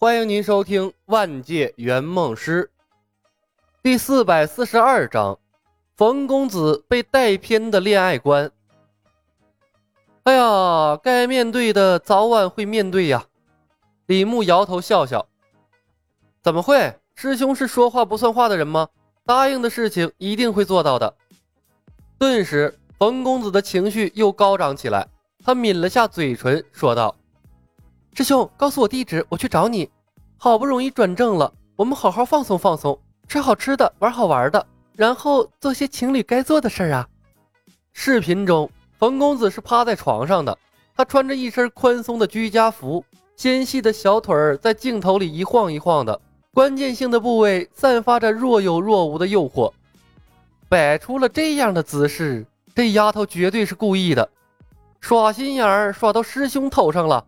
欢迎您收听《万界圆梦师》第四百四十二章：冯公子被带偏的恋爱观。哎呀，该面对的早晚会面对呀。李牧摇头笑笑：“怎么会？师兄是说话不算话的人吗？答应的事情一定会做到的。”顿时，冯公子的情绪又高涨起来，他抿了下嘴唇，说道。师兄，告诉我地址，我去找你。好不容易转正了，我们好好放松放松，吃好吃的，玩好玩的，然后做些情侣该做的事儿啊。视频中，冯公子是趴在床上的，他穿着一身宽松的居家服，纤细的小腿儿在镜头里一晃一晃的，关键性的部位散发着若有若无的诱惑。摆出了这样的姿势，这丫头绝对是故意的，耍心眼儿耍到师兄头上了。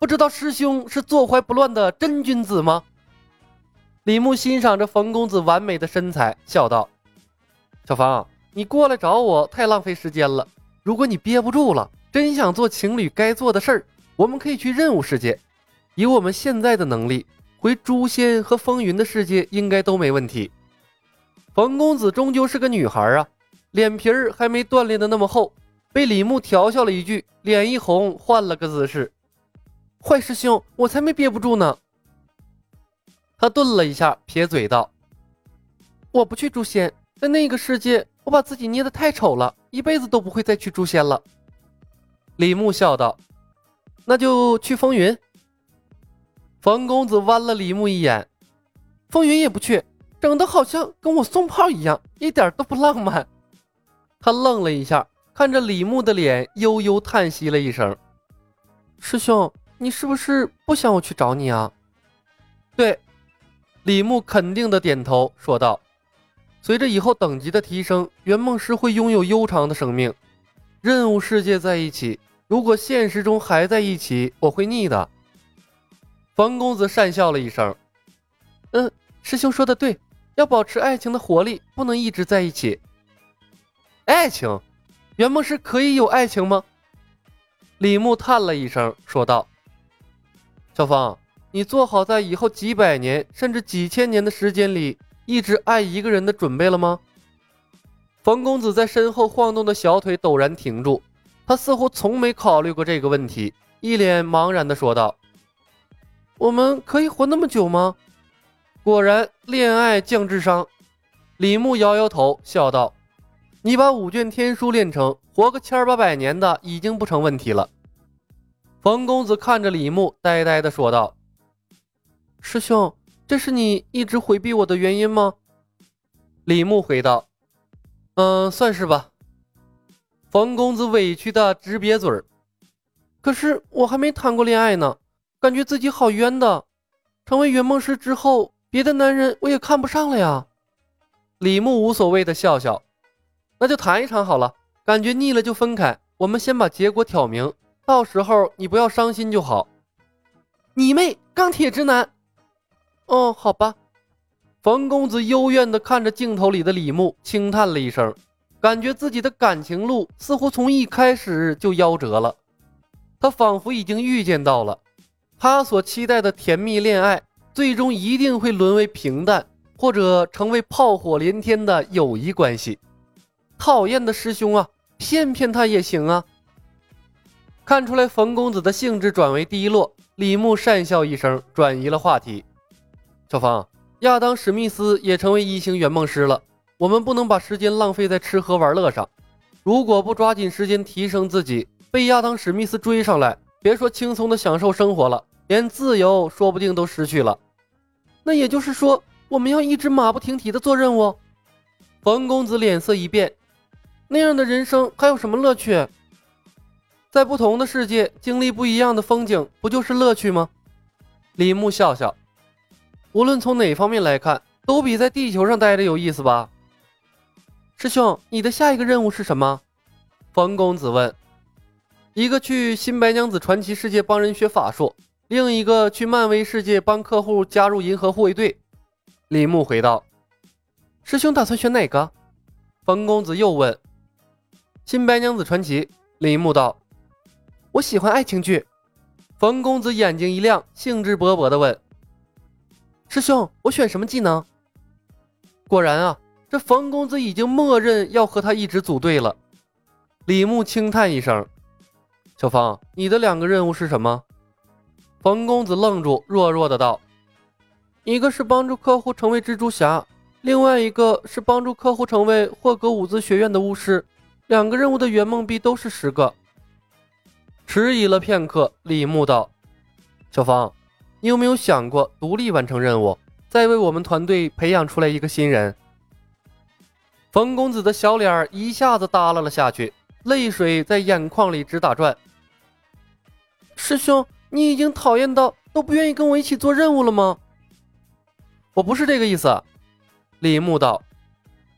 不知道师兄是坐怀不乱的真君子吗？李牧欣赏着冯公子完美的身材，笑道：“小芳，你过来找我太浪费时间了。如果你憋不住了，真想做情侣该做的事儿，我们可以去任务世界。以我们现在的能力，回诛仙和风云的世界应该都没问题。”冯公子终究是个女孩啊，脸皮儿还没锻炼的那么厚，被李牧调笑了一句，脸一红，换了个姿势。坏师兄，我才没憋不住呢。他顿了一下，撇嘴道：“我不去诛仙，在那个世界，我把自己捏得太丑了，一辈子都不会再去诛仙了。”李牧笑道：“那就去风云。”冯公子剜了李牧一眼：“风云也不去，整的好像跟我送炮一样，一点都不浪漫。”他愣了一下，看着李牧的脸，悠悠叹息了一声：“师兄。”你是不是不想我去找你啊？对，李牧肯定的点头说道：“随着以后等级的提升，圆梦师会拥有悠长的生命。任务世界在一起，如果现实中还在一起，我会腻的。”冯公子讪笑了一声：“嗯，师兄说的对，要保持爱情的活力，不能一直在一起。爱情，圆梦师可以有爱情吗？”李牧叹了一声说道。小芳，你做好在以后几百年甚至几千年的时间里一直爱一个人的准备了吗？冯公子在身后晃动的小腿陡然停住，他似乎从没考虑过这个问题，一脸茫然地说道：“我们可以活那么久吗？”果然，恋爱降智商。李牧摇摇头，笑道：“你把五卷天书练成，活个千八百年的已经不成问题了。”冯公子看着李牧，呆呆地说道：“师兄，这是你一直回避我的原因吗？”李牧回道：“嗯，算是吧。”冯公子委屈的直瘪嘴儿：“可是我还没谈过恋爱呢，感觉自己好冤的。成为圆梦师之后，别的男人我也看不上了呀。”李牧无所谓的笑笑：“那就谈一场好了，感觉腻了就分开。我们先把结果挑明。”到时候你不要伤心就好。你妹，钢铁直男。哦，好吧。冯公子幽怨地看着镜头里的李牧，轻叹了一声，感觉自己的感情路似乎从一开始就夭折了。他仿佛已经预见到了，他所期待的甜蜜恋爱，最终一定会沦为平淡，或者成为炮火连天的友谊关系。讨厌的师兄啊，骗骗他也行啊。看出来冯公子的兴致转为低落，李牧讪笑一声，转移了话题。小芳，亚当史密斯也成为一星圆梦师了，我们不能把时间浪费在吃喝玩乐上。如果不抓紧时间提升自己，被亚当史密斯追上来，别说轻松的享受生活了，连自由说不定都失去了。那也就是说，我们要一直马不停蹄的做任务。冯公子脸色一变，那样的人生还有什么乐趣？在不同的世界经历不一样的风景，不就是乐趣吗？李牧笑笑，无论从哪方面来看，都比在地球上待着有意思吧。师兄，你的下一个任务是什么？冯公子问。一个去新白娘子传奇世界帮人学法术，另一个去漫威世界帮客户加入银河护卫队。李牧回道。师兄打算选哪个？冯公子又问。新白娘子传奇。李牧道。我喜欢爱情剧，冯公子眼睛一亮，兴致勃勃地问：“师兄，我选什么技能？果然啊，这冯公子已经默认要和他一直组队了。李牧轻叹一声：“小芳，你的两个任务是什么？”冯公子愣住，弱弱的道：“一个是帮助客户成为蜘蛛侠，另外一个是帮助客户成为霍格伍兹学院的巫师。两个任务的圆梦币都是十个。”迟疑了片刻，李牧道：“小芳，你有没有想过独立完成任务，再为我们团队培养出来一个新人？”冯公子的小脸一下子耷拉了下去，泪水在眼眶里直打转。师兄，你已经讨厌到都不愿意跟我一起做任务了吗？我不是这个意思。李牧道：“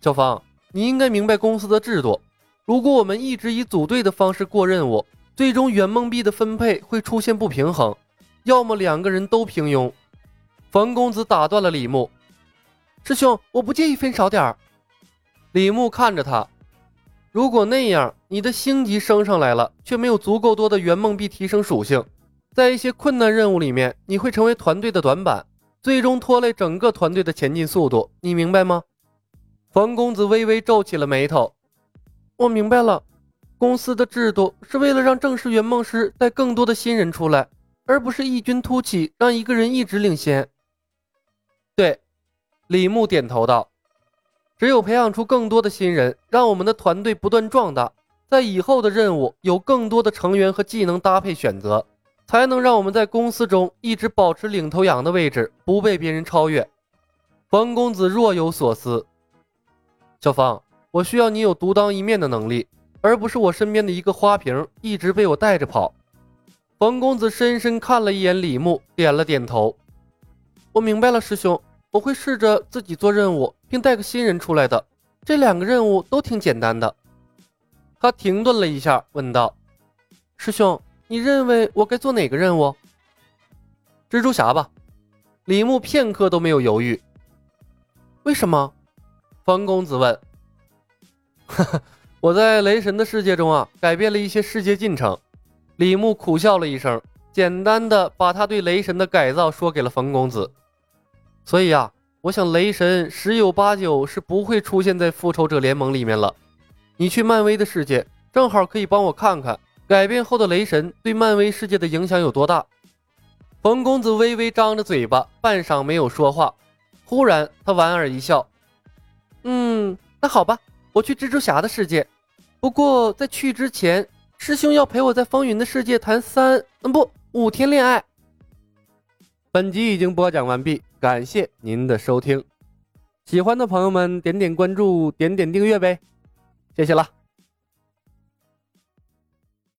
小芳，你应该明白公司的制度，如果我们一直以组队的方式过任务。”最终圆梦币的分配会出现不平衡，要么两个人都平庸。冯公子打断了李牧：“师兄，我不介意分少点儿。”李牧看着他：“如果那样，你的星级升上来了，却没有足够多的圆梦币提升属性，在一些困难任务里面，你会成为团队的短板，最终拖累整个团队的前进速度。你明白吗？”冯公子微微皱起了眉头：“我明白了。”公司的制度是为了让正式圆梦师带更多的新人出来，而不是异军突起，让一个人一直领先。对，李牧点头道：“只有培养出更多的新人，让我们的团队不断壮大，在以后的任务有更多的成员和技能搭配选择，才能让我们在公司中一直保持领头羊的位置，不被别人超越。”冯公子若有所思：“小芳，我需要你有独当一面的能力。”而不是我身边的一个花瓶，一直被我带着跑。冯公子深深看了一眼李牧，点了点头。我明白了，师兄，我会试着自己做任务，并带个新人出来的。这两个任务都挺简单的。他停顿了一下，问道：“师兄，你认为我该做哪个任务？”蜘蛛侠吧。李牧片刻都没有犹豫。为什么？冯公子问。哈哈。我在雷神的世界中啊，改变了一些世界进程。李牧苦笑了一声，简单的把他对雷神的改造说给了冯公子。所以啊，我想雷神十有八九是不会出现在复仇者联盟里面了。你去漫威的世界，正好可以帮我看看改变后的雷神对漫威世界的影响有多大。冯公子微微张着嘴巴，半晌没有说话。忽然，他莞尔一笑：“嗯，那好吧，我去蜘蛛侠的世界。”不过在去之前，师兄要陪我在风云的世界谈三嗯不五天恋爱。本集已经播讲完毕，感谢您的收听。喜欢的朋友们点点关注，点点订阅呗，谢谢了。